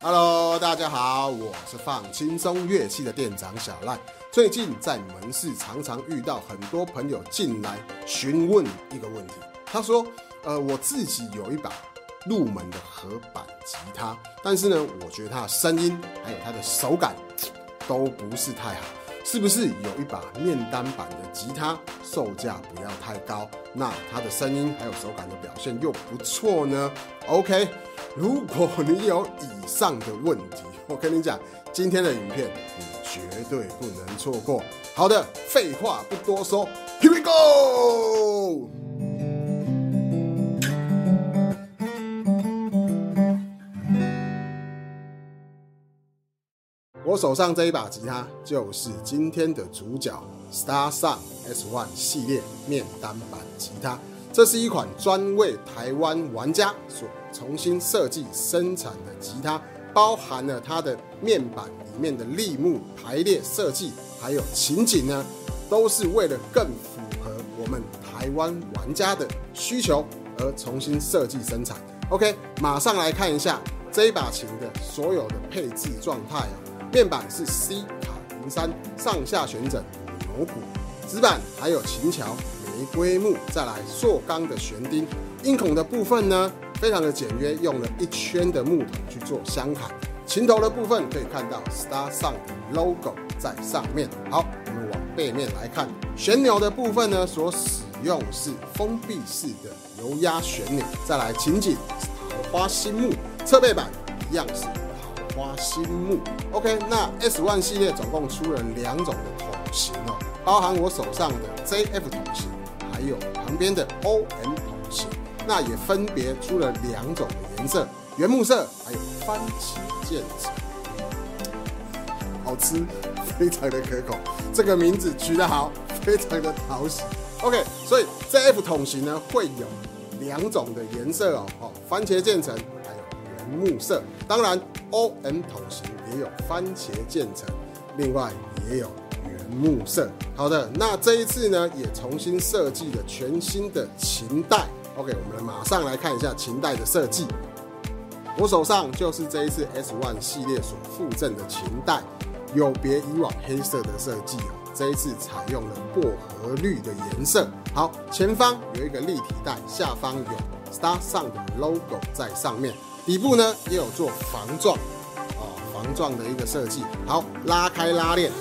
Hello，大家好，我是放轻松乐器的店长小赖。最近在门市常常遇到很多朋友进来询问一个问题，他说：“呃，我自己有一把入门的合板吉他，但是呢，我觉得它的声音还有它的手感都不是太好。”是不是有一把面单版的吉他，售价不要太高，那它的声音还有手感的表现又不错呢？OK，如果你有以上的问题，我跟你讲，今天的影片你绝对不能错过。好的，废话不多说，Here we go。我手上这一把吉他就是今天的主角，Star Sun S One 系列面单版吉他。这是一款专为台湾玩家所重新设计生产的吉他，包含了它的面板里面的立木排列设计，还有琴颈呢，都是为了更符合我们台湾玩家的需求而重新设计生产。OK，马上来看一下这一把琴的所有的配置状态啊。面板是 C 卡零三上下旋枕牛骨，指板还有琴桥玫瑰木，再来塑钢的悬钉。音孔的部分呢，非常的简约，用了一圈的木头去做镶卡。琴头的部分可以看到 Star Sun 的 logo 在上面。好，我们往背面来看，旋钮的部分呢，所使用是封闭式的油压旋钮。再来琴颈桃花心木，侧背板一样是桃。花心木，OK，那 S One 系列总共出了两种的桶型哦，包含我手上的 JF 桶型，还有旁边的 OM 桶型，那也分别出了两种颜色，原木色还有番茄渐层，好吃，非常的可口，这个名字取得好，非常的讨喜，OK，所以 ZF 桶型呢会有两种的颜色哦，哦，番茄渐层还有原木色，当然。O M 桶型也有番茄渐层，另外也有原木色。好的，那这一次呢，也重新设计了全新的琴带。OK，我们来马上来看一下琴带的设计。我手上就是这一次 S One 系列所附赠的琴带，有别以往黑色的设计哦，这一次采用了薄荷绿的颜色。好，前方有一个立体带，下方有 Star Sun 的 logo 在上面。底部呢也有做防撞，啊，防撞的一个设计。好，拉开拉链，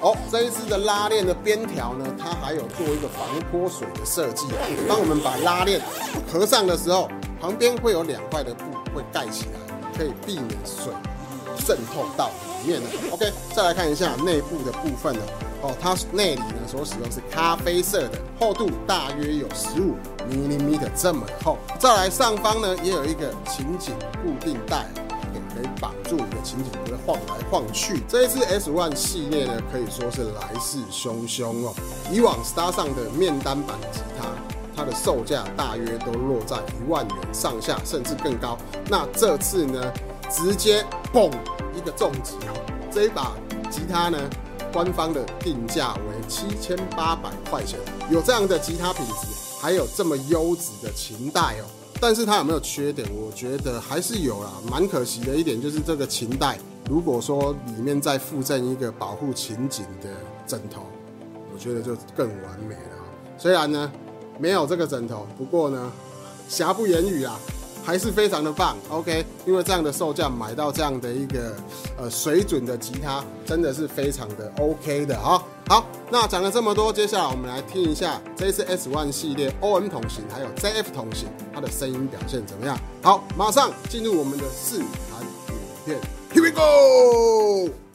哦，这一次的拉链的边条呢，它还有做一个防泼水的设计，当我们把拉链合上的时候，旁边会有两块的布会盖起来，可以避免水。渗透到里面了。OK，再来看一下内部的部分呢，哦，它内里呢所使用是咖啡色的，厚度大约有十五。m i m 的这么厚，再来上方呢也有一个琴颈固定带，也可以绑住你的琴颈，不会晃来晃去。这一次 S One 系列呢，可以说是来势汹汹哦。以往 Star 上的面单版吉他，它的售价大约都落在一万元上下，甚至更高。那这次呢，直接嘣一个重击哦，这一把吉他呢，官方的定价为七千八百块钱，有这样的吉他品质。还有这么优质的琴带哦，但是它有没有缺点？我觉得还是有啦，蛮可惜的一点就是这个琴带，如果说里面再附赠一个保护琴颈的枕头，我觉得就更完美了。虽然呢没有这个枕头，不过呢瑕不掩瑜啊。还是非常的棒，OK，因为这样的售价买到这样的一个呃水准的吉他，真的是非常的 OK 的哈。好，那讲了这么多，接下来我们来听一下这一次 S One 系列 OM 桶型还有 ZF 桶型它的声音表现怎么样？好，马上进入我们的试弹影片，Here we go。